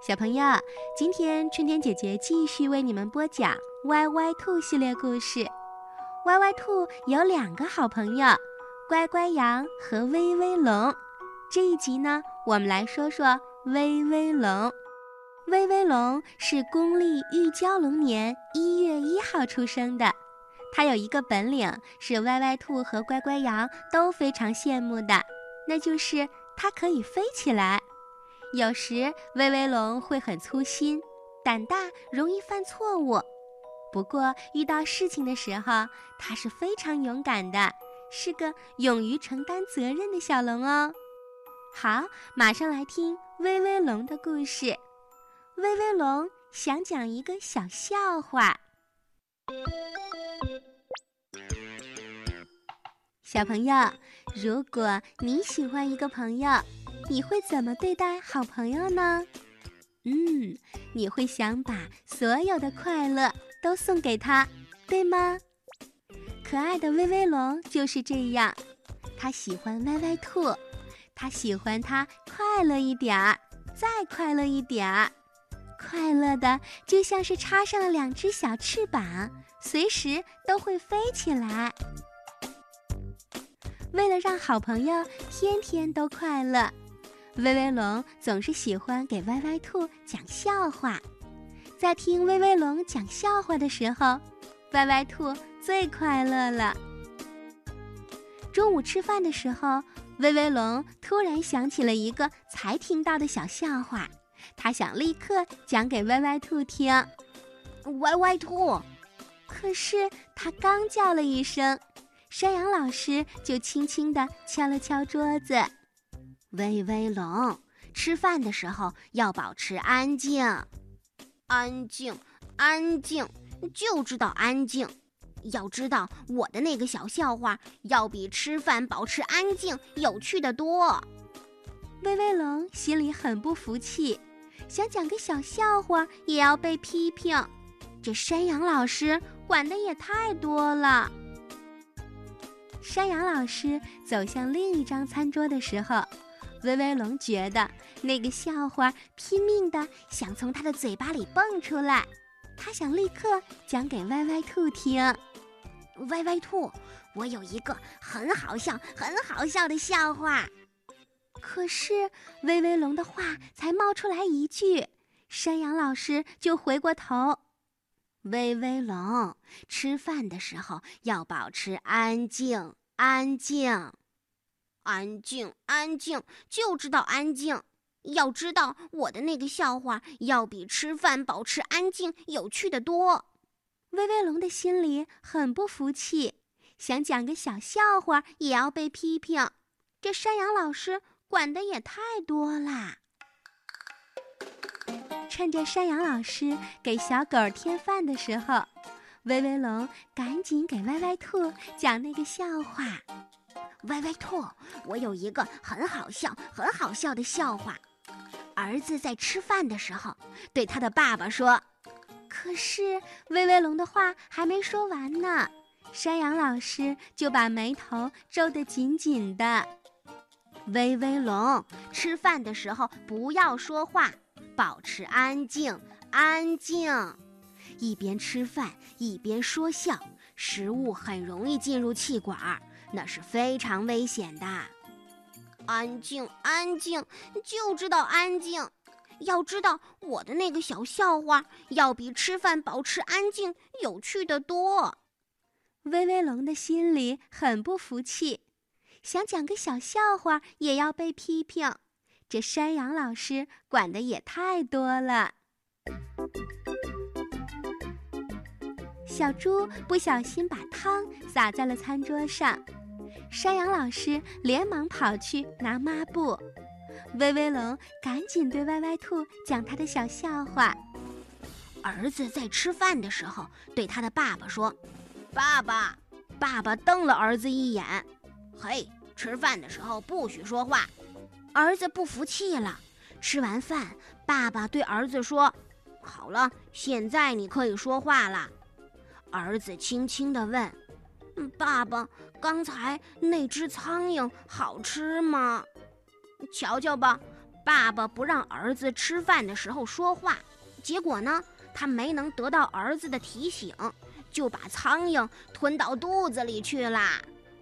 小朋友，今天春天姐姐继续为你们播讲《歪歪兔》系列故事。歪歪兔有两个好朋友，乖乖羊和威威龙。这一集呢，我们来说说威威龙。威威龙是公历玉蛟龙年一月一号出生的，它有一个本领是歪歪兔和乖乖羊都非常羡慕的，那就是它可以飞起来。有时威威龙会很粗心、胆大，容易犯错误。不过遇到事情的时候，它是非常勇敢的，是个勇于承担责任的小龙哦。好，马上来听威威龙的故事。威威龙想讲一个小笑话。小朋友，如果你喜欢一个朋友，你会怎么对待好朋友呢？嗯，你会想把所有的快乐都送给他，对吗？可爱的威威龙就是这样，他喜欢歪歪兔，他喜欢它快乐一点儿，再快乐一点儿，快乐的就像是插上了两只小翅膀，随时都会飞起来。为了让好朋友天天都快乐。威威龙总是喜欢给歪歪兔讲笑话，在听威威龙讲笑话的时候，歪歪兔最快乐了。中午吃饭的时候，威威龙突然想起了一个才听到的小笑话，他想立刻讲给歪歪兔听。歪歪兔，可是他刚叫了一声，山羊老师就轻轻地敲了敲桌子。威威龙，吃饭的时候要保持安静，安静，安静，就知道安静。要知道，我的那个小笑话要比吃饭保持安静有趣的多。威威龙心里很不服气，想讲个小笑话也要被批评，这山羊老师管的也太多了。山羊老师走向另一张餐桌的时候。威威龙觉得那个笑话拼命的想从他的嘴巴里蹦出来，他想立刻讲给歪歪兔听。歪歪兔，我有一个很好笑、很好笑的笑话。可是威威龙的话才冒出来一句，山羊老师就回过头：“威威龙，吃饭的时候要保持安静，安静。”安静，安静，就知道安静。要知道，我的那个笑话要比吃饭保持安静有趣的多。威威龙的心里很不服气，想讲个小笑话也要被批评。这山羊老师管的也太多啦！趁着山羊老师给小狗添饭的时候，威威龙赶紧给歪歪兔讲那个笑话。歪歪兔，我有一个很好笑、很好笑的笑话。儿子在吃饭的时候对他的爸爸说：“可是威威龙的话还没说完呢，山羊老师就把眉头皱得紧紧的。威威龙，吃饭的时候不要说话，保持安静，安静。一边吃饭一边说笑，食物很容易进入气管。”那是非常危险的。安静，安静，就知道安静。要知道，我的那个小笑话要比吃饭保持安静有趣的多。威威龙的心里很不服气，想讲个小笑话也要被批评。这山羊老师管的也太多了。小猪不小心把汤洒在了餐桌上。山羊老师连忙跑去拿抹布，威威龙赶紧对歪歪兔讲他的小笑话。儿子在吃饭的时候对他的爸爸说：“爸爸，爸爸瞪了儿子一眼。嘿，吃饭的时候不许说话。”儿子不服气了。吃完饭，爸爸对儿子说：“好了，现在你可以说话了。”儿子轻轻地问。爸爸，刚才那只苍蝇好吃吗？瞧瞧吧，爸爸不让儿子吃饭的时候说话，结果呢，他没能得到儿子的提醒，就把苍蝇吞到肚子里去了。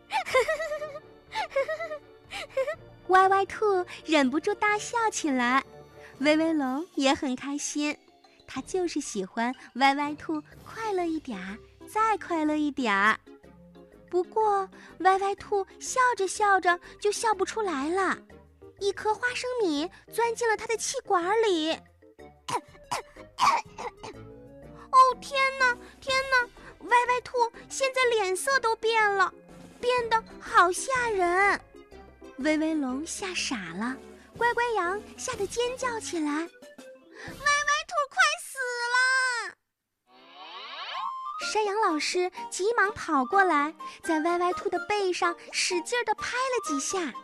歪歪兔忍不住大笑起来，威威龙也很开心，他就是喜欢歪歪兔快乐一点儿，再快乐一点儿。不过，歪歪兔笑着笑着就笑不出来了，一颗花生米钻进了他的气管里。哦天哪，天哪！歪歪兔现在脸色都变了，变得好吓人。威威龙吓傻了，乖乖羊吓得尖叫起来。山羊老师急忙跑过来，在歪歪兔的背上使劲地拍了几下，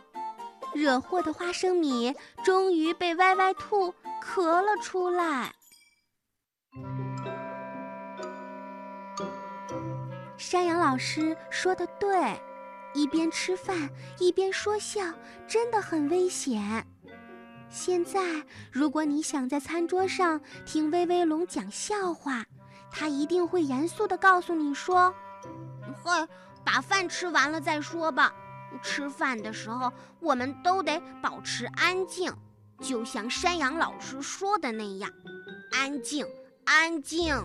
惹祸的花生米终于被歪歪兔咳了出来。山羊老师说的对。一边吃饭一边说笑，真的很危险。现在，如果你想在餐桌上听威威龙讲笑话，他一定会严肃地告诉你说：“嘿，把饭吃完了再说吧。吃饭的时候，我们都得保持安静，就像山羊老师说的那样，安静，安静。”